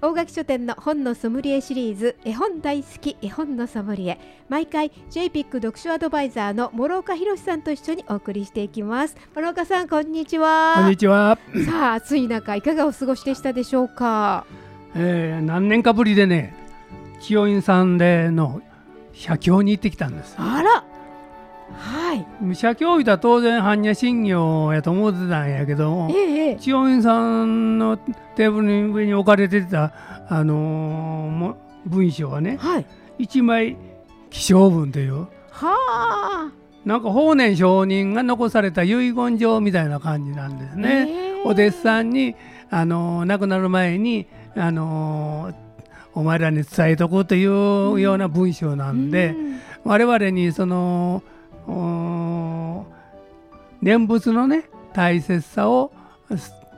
大垣書店の本のソムリエシリーズ絵本大好き絵本のソムリエ。毎回 JPIC 読書アドバイザーの諸岡博さんと一緒にお送りしていきます。諸岡さんこんにちは。こんにちは、さあ暑い中いかがお過ごしでしたでしょうか？えー、何年かぶりでね千代院さんでの写経に行ってきたんですあらはい。写経いたら当然般若心経やと思ってたんやけどええ千代院さんのテーブルの上に置かれてた、あのーも文章はねはい。一枚起請文という。はあ。なんか法然上人が残された遺言状みたいな感じなんですね。ええ。お弟子さんに、あのー亡くなる前に、あのーお前らに伝えとこうというような文章なんで、うん。我々にその念仏のね大切さを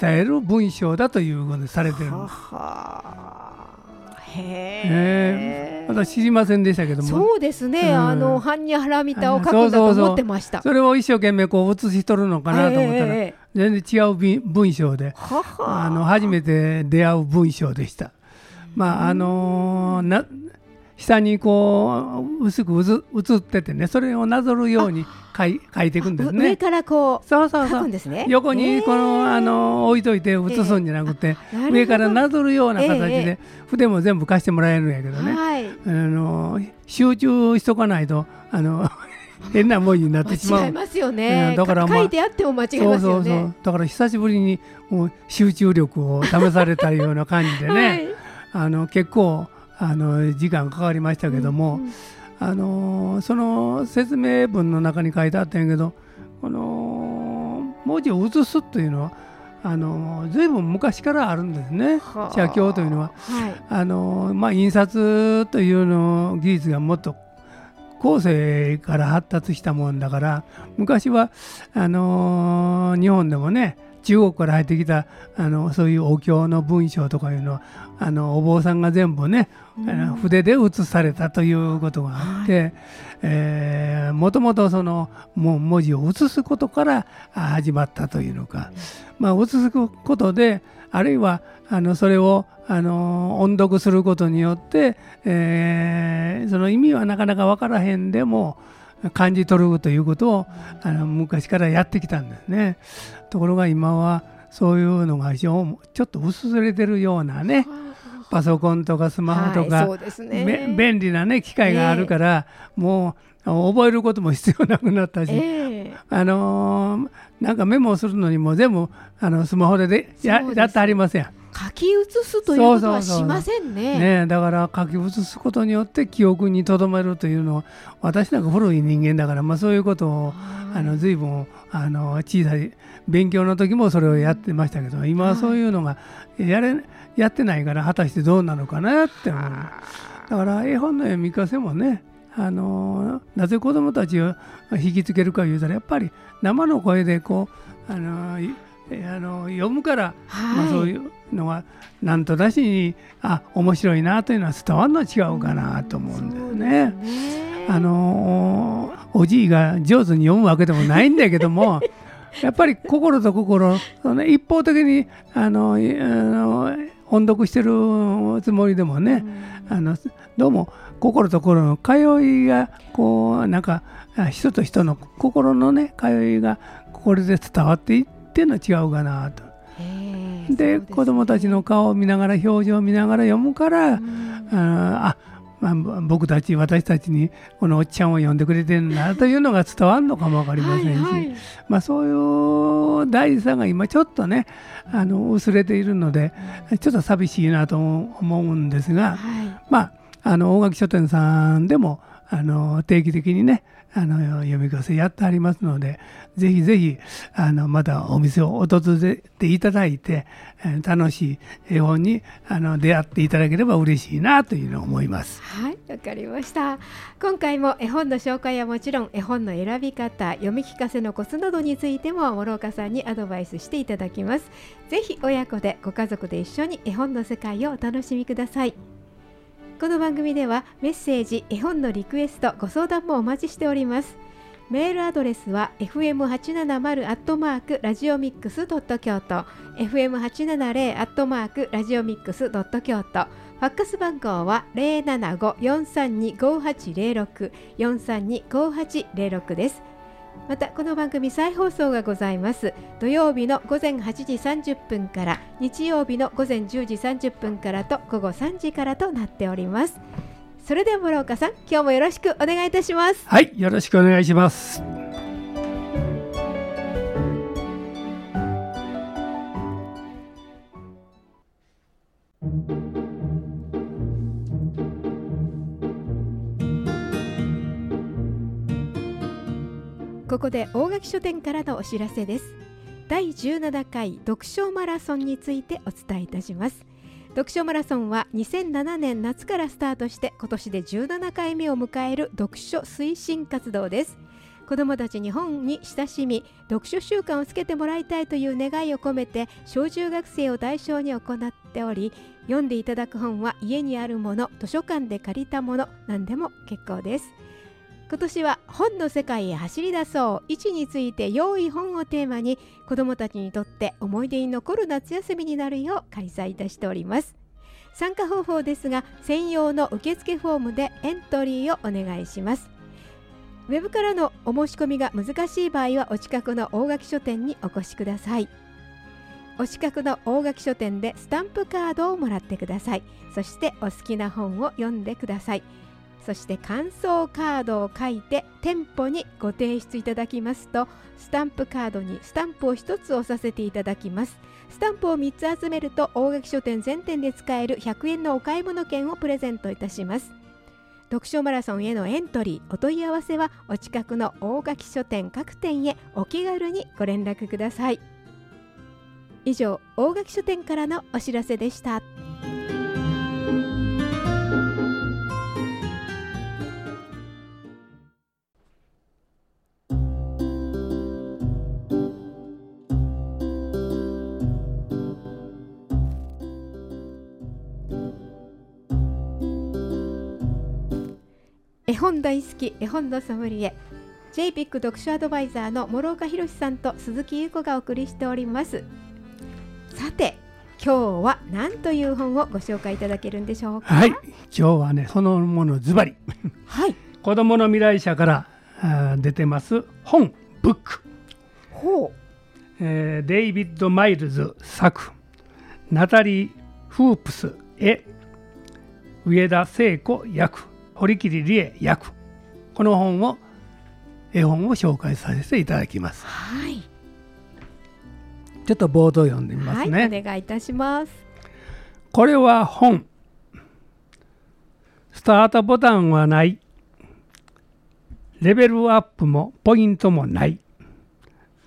伝える文章だということでされてるんはです。はへええ私知りませんでしたけども。そうですね、うんあの般若ハラミタを書くんだと思ってました。それを一生懸命こう写し取るのかなと思ったら、全然違うび文章であの初めて出会う文章でした。まああのーな下にこう薄くうず映っててねそれをなぞるように書い書いていくんです上ね。からこうそうそうそう。横にこの、ええあの置いといて写すんじゃなくて、なるほど上からなぞるような形で、ええ筆も全部貸してもらえるんやけどね、はい。あの集中しとかないとあの 変な文字になってしまう間違えますよね。うんだからまあ書いてあっても間違えそうますよね。そうそうだから久しぶりにもう集中力を試されたような感じでね、はいあの結構あの時間かかりましたけども、うんあのその説明文の中に書いてあったんやけどこの文字を写すというのはあの随分昔からあるんですねはあ写経というのは。はい。あのまあ、印刷というの技術がもっと後世から発達したもんだから昔はあの日本でもね中国から入ってきたあのそういうお経の文章とかいうのはあのお坊さんが全部ね、筆で写されたということがあって、えーもともとそのもう文字を写すことからあ始まったというのか、まあ、写すことであるいはあのそれをあの音読することによって、えーその意味はなかなか分からへんでも感じ取るということをあの昔からやってきたんですね。ところが今はそういうのが非常にちょっと薄れてるようなねパソコンとかスマホとか、はいね。べ便利なね機械があるから、もう覚えることも必要なくなったし、ええあのーなんかメモをするのにも全部あのスマホででややってありますやん。書き写すということはしませんね。ねえだから書き写すことによって記憶にとどめるというのは私なんか古い人間だから、まあ、そういうことをあの随分あの小さい勉強の時もそれをやってましたけど今はそういうのがやれやってないから果たしてどうなのかなって思う。だから絵本の読み聞かせもねあのなぜ子どもたちを引きつけるか言うたらやっぱり生の声でこうあのいあの読むから、まあ、そうはい。いうのがなんとなしにあ面白いなというのは伝わるのは違うかなと思うんだよね。ねあのおじいが上手に読むわけでもないんだけども やっぱり心と心その一方的にあのいあの音読してるつもりでもね、あのどうも心と心の通いがこうなんかあ人と人の心のね通いがこれで伝わっていってんの違うかなと。ええでそうす子供たちの顔を見ながら表情を見ながら読むから、うん。ああまあ、僕たち私たちにこのおっちゃんを呼んでくれてるんだというのが伝わるのかも分かりませんし、はいはい。まあ、そういう大事さが今ちょっとねあの薄れているのでちょっと寂しいなと思うんですが、はい。まあ、あの大垣書店さんでもあの定期的にねあの読み聞かせやってありますのでぜひぜひあのまたお店を訪れていただいて楽しい絵本にあの出会っていただければ嬉しいなというのを思います。はいわかりました。今回も絵本の紹介はもちろん絵本の選び方読み聞かせのコツなどについても諸岡さんにアドバイスしていただきます。ぜひ親子でご家族で一緒に絵本の世界をお楽しみください。この番組ではメッセージ絵本のリクエストご相談もお待ちしております。メールアドレスは fm870 アットマークラジオミックスドット京都。fm870 アットマークラジオミックスドット京都。ファックス番号は075-432-5806 432-5806です。またこの番組再放送がございます。土曜日の午前8時30分から日曜日の午前10時30分からと午後3時からとなっております。それでは諸岡さん今日もよろしくお願いいたします。はいよろしくお願いします。ここで大垣書店からのお知らせです。第17回読書マラソンについてお伝えいたします。読書マラソンは2007年夏からスタートして今年で17回目を迎える読書推進活動です。子どもたちに本に親しみ読書習慣をつけてもらいたいという願いを込めて小中学生を対象に行っており読んでいただく本は家にあるもの図書館で借りたもの何でも結構です。今年は本の世界へ走り出そう。位置について良い本をテーマに子どもたちにとって思い出に残る夏休みになるよう開催いたしております。参加方法ですが専用の受付フォームでエントリーをお願いします。ウェブからのお申し込みが難しい場合はお近くの大垣書店にお越しください。お近くの大垣書店でスタンプカードをもらってください。そしてお好きな本を読んでください。そして感想カードを書いて店舗にご提出いただきますとスタンプカードにスタンプを1つ押させていただきます。スタンプを3つ集めると大垣書店全店で使える100円のお買い物券をプレゼントいたします。読書マラソンへのエントリーお問い合わせはお近くの大垣書店各店へお気軽にご連絡ください。以上大垣書店からのお知らせでした。絵本大好き絵本のソムリエ。JPIC 読書アドバイザーの諸岡博さんと鈴木優子がお送りしております。さて今日は何という本をご紹介いただけるんでしょうか？はい今日はねそのものズバリ。はい。子供の未来社から出てます本 BOOK。ほう、えー、デイビッド・マイルズ作。ナタリー・フープス絵。上田聖子訳堀切理恵訳この本を絵本を紹介させていただきます。はい。ちょっと冒頭読んでみますね。はい、お願いいたします。これは本。スタートボタンはない。レベルアップもポイントもない。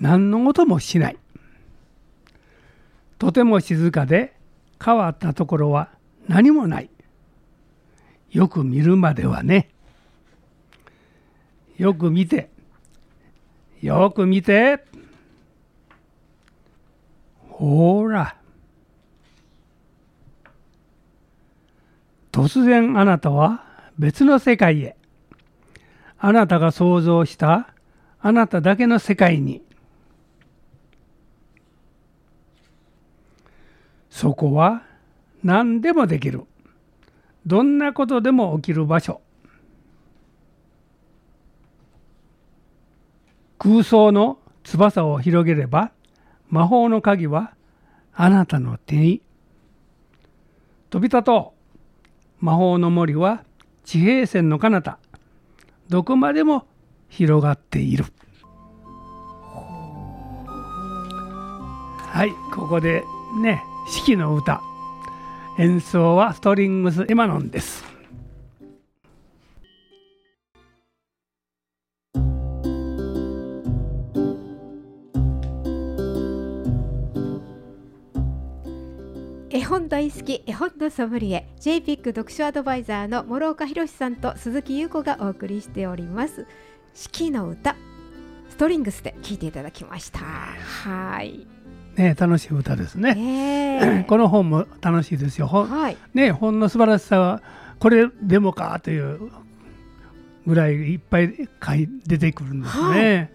何の音もしない。とても静かで変わったところは何もない。よく見るまではね。よく見て。よく見て。ほら。突然あなたは別の世界へ。あなたが想像したあなただけの世界に。そこは何でもできる。どんなことでも起きる場所。空想の翼を広げれば魔法の鍵はあなたの手に。飛び立とう。魔法の森は地平線の彼方。どこまでも広がっている。はいここでね四季の歌。演奏はストリングス・エマノンです。絵本大好き絵本のソムリエ JPIC 読書アドバイザーの諸岡博さんと鈴木優子がお送りしております。四季の歌ストリングスで聞いていただきました。はい。ね楽しい歌ですね。ねえ。この本も楽しいですよ。本,、はい。ね、本の素晴らしさはこれでもかというぐらいいっぱい書い出てくるんですね。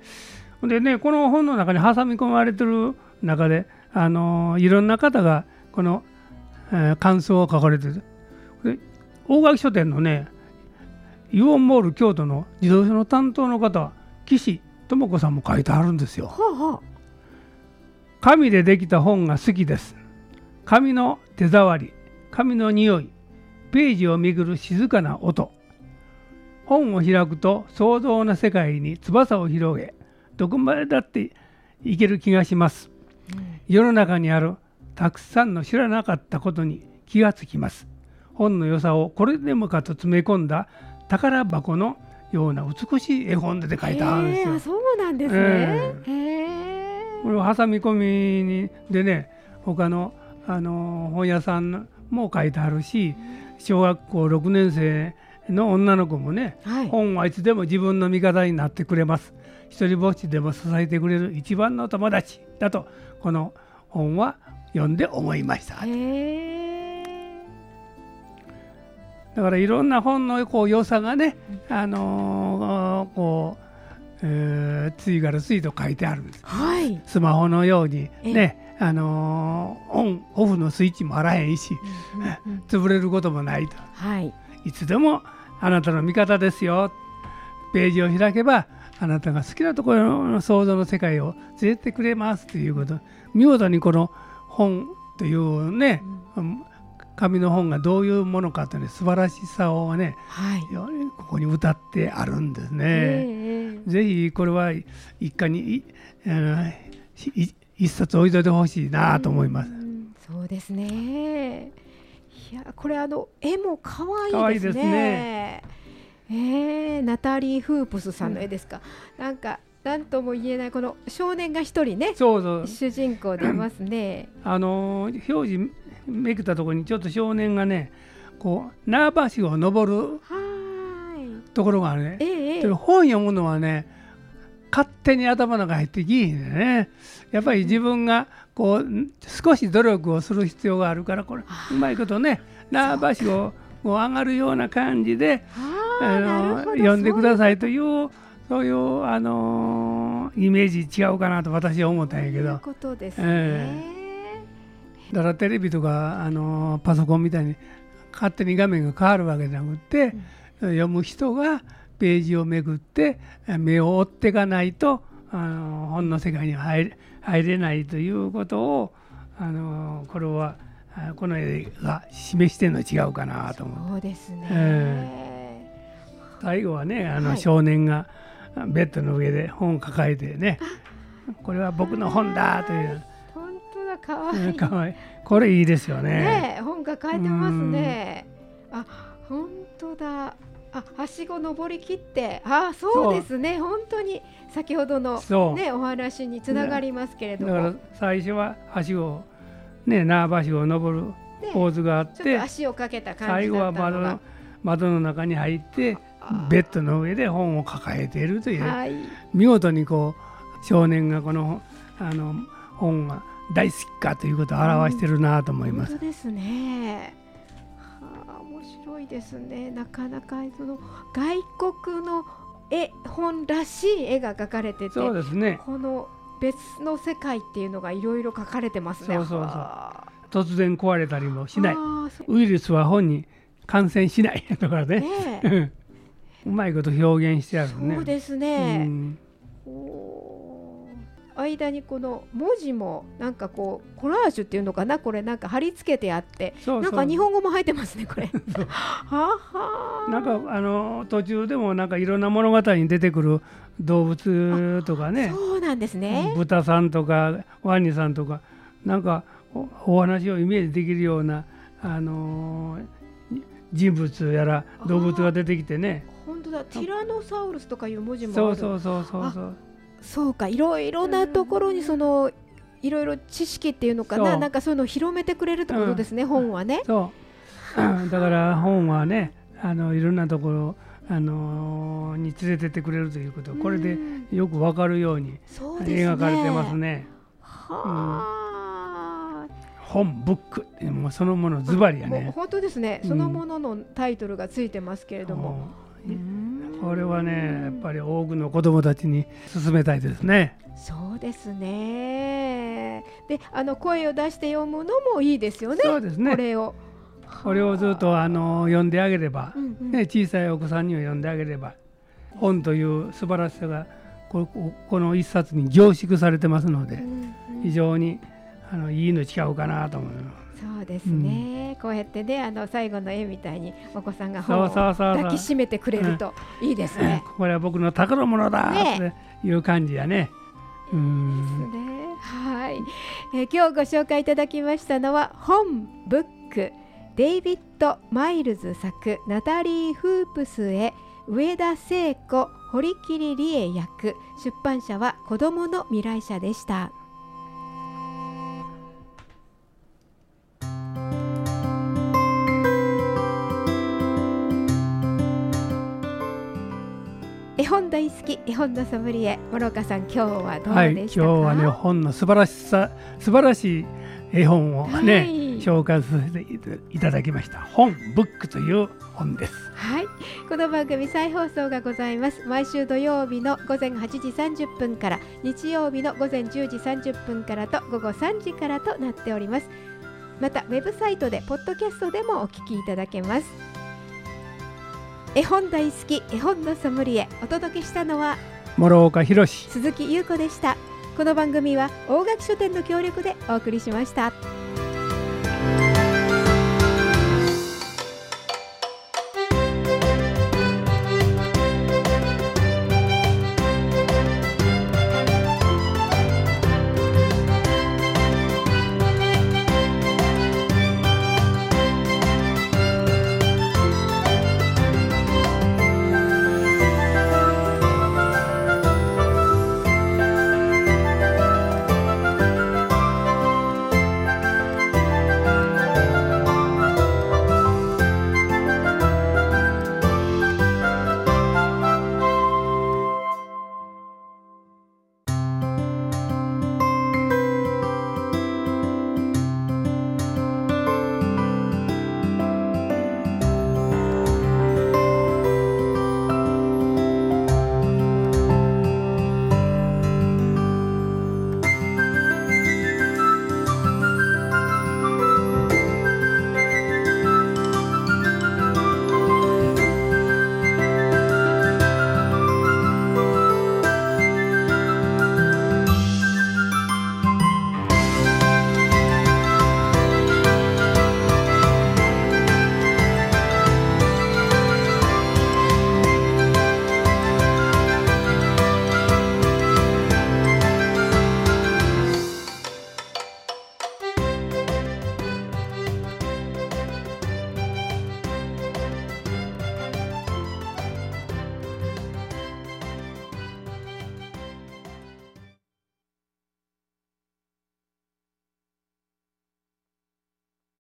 でねこの本の中に挟み込まれてる中で、あのいろんな方がこの、えー感想を書かれてる。で大垣書店のねイオンモール京都の自動車の担当の方岸智子さんも書いてあるんですよ。ほうほう紙でできた本が好きです。紙の手触り、紙の匂い、ページをめぐる静かな音。本を開くと想像の世界に翼を広げ、どこまでだっていける気がします。世の中にあるたくさんの知らなかったことに気がつきます。本の良さをこれでもかと詰め込んだ宝箱のような美しい絵本で書いてあるんですよ。そうなんですね、えへえこれを挟み込みにでね他のあの本屋さんも書いてあるし小学校6年生の女の子もねはい。本はいつでも自分の味方になってくれます。一人ぼっちでも支えてくれる一番の友達だとこの本は読んで思いました。だからいろんな本のこう良さがね、あのーこう、えー次から次と書いてあるんです。はい。スマホのようにえね、あのーオンオフのスイッチもあらへんしうんうんうん。潰れることもないと。はい。いつでもあなたの味方ですよ。ページを開けばあなたが好きなところの想像の世界を連れてくれますということ。見事にこの本というね、紙の本がどういうものかというね素晴らしさをねはいここに歌ってあるんですね。ええぜひこれは一家にいあのい一冊置いといてほしいなと思いますう。んそうですね。いやこれあの絵も可可愛いです愛いですね。ねえーナタリー・フープスさんの絵ですか。なんかなんとも言えないこの少年が一人ねそうそう主人公でいますね。あのー表示めくったところにちょっと少年がねこう縄橋を登る。ところがあるねえ。え本読むのはね勝手に頭の中入ってきいねやっぱり自分がこう少し努力をする必要があるからこれうまいことね縄橋をこう上がるような感じであの読んでくだい。さいというそういうあのイメージ違うかなと私は思ったんやけどそういうことですね。えだからテレビとかあのパソコンみたいに勝手に画面が変わるわけじゃなくて、読む人がページをめくって目を追っていかないとあの本の世界には入れ入れないということをあのこれはあこの絵が示してるの違うかなと思う。そうですね。え最後はねあのはい。少年がベッドの上で本を抱えてねこれは僕の本だという本当だ可愛い。かわいい。これいいですよね。ねえ本が書いてますね。あ本当だ。あはしご登り切って。あそうですね。本当に。先ほどのねお話につながりますけれども、だから最初は橋をね縄橋を登るねポーズがあってと足をかけた感最後じだは窓の窓の中に入ってベッドの上で本を抱えているという、はい。見事にこう少年がこのあの本が大好きかということを表してるなと思います。本当ですね。はあ面白いですね。なかなかその外国の絵本らしい絵が描かれてて、そうですねこの別の世界っていうのがいろいろ書かれてますね。そうそうそうはあ突然壊れたりもしないウイルスは本に感染しないとかねねえ うまいこと表現してあるね。そうですうね。んおー間にこの文字もなんかこうコラージュっていうのかなこれなんか貼り付けてあってなんか日本語も入ってますねこれ。はあはあなんかあの途中でもなんかいろんな物語に出てくる動物とかね。そうなんですね。豚さんとかワニさんとかなんかおお話をイメージできるような、あのー人物やら動物が出てきてね。本当だ。ティラノサウルスとかいう文字もそうそうそうそうそうそうかいろいろなところにそのいろいろ知識っていうのかななんかそういうのを広めてくれるってことですね、本はね。そう、うんだから本はねあのいろんなところあのに連れてってくれるということ。これでうん。よくわかるように描かれてますね。はあ、本ブックってもうそのものズバリやね。本当ですね、うん。そのもののタイトルがついてますけれども。うんう。んこれはねやっぱり多くの子どもたちに勧めたいですねそうですね。で、あの声を出して読むのもいいですよね。そうですねこれを。これをずっとあの読んであげればう、んうんね、小さいお子さんには読んであげれば本という素晴らしさがこここの一冊に凝縮されてますのでうんうん非常にあのいいの違うかなと思うそうですね、こうやってねあの最後の絵みたいにお子さんが本を抱きそしめてくれるといいですね。うこれは僕の宝物だね。っていう感じやね。うん。ですね。はい、えー今日ご紹介いただきましたのは本 BOOK。デイビッド・マイルズ作ナタリー・フープス絵上田聖子堀切理恵訳。出版社は子どもの未来社でした。絵本大好き絵本のソムリエ諸岡さん今日はどはい今日うでしたか、はね本の素晴らしさ素晴らしい絵本をね、はい。紹介させていただきました。本ブックという本です。はい、この番組再放送がございます。毎週土曜日の午前8時30分から日曜日の午前10時30分からと午後3時からとなっております。またウェブサイトでポッドキャストでもお聞きいただけます絵本大好き絵本のソムリエ。お届けしたのは諸岡博史。鈴木優子でした。この番組は大垣書店の協力でお送りしました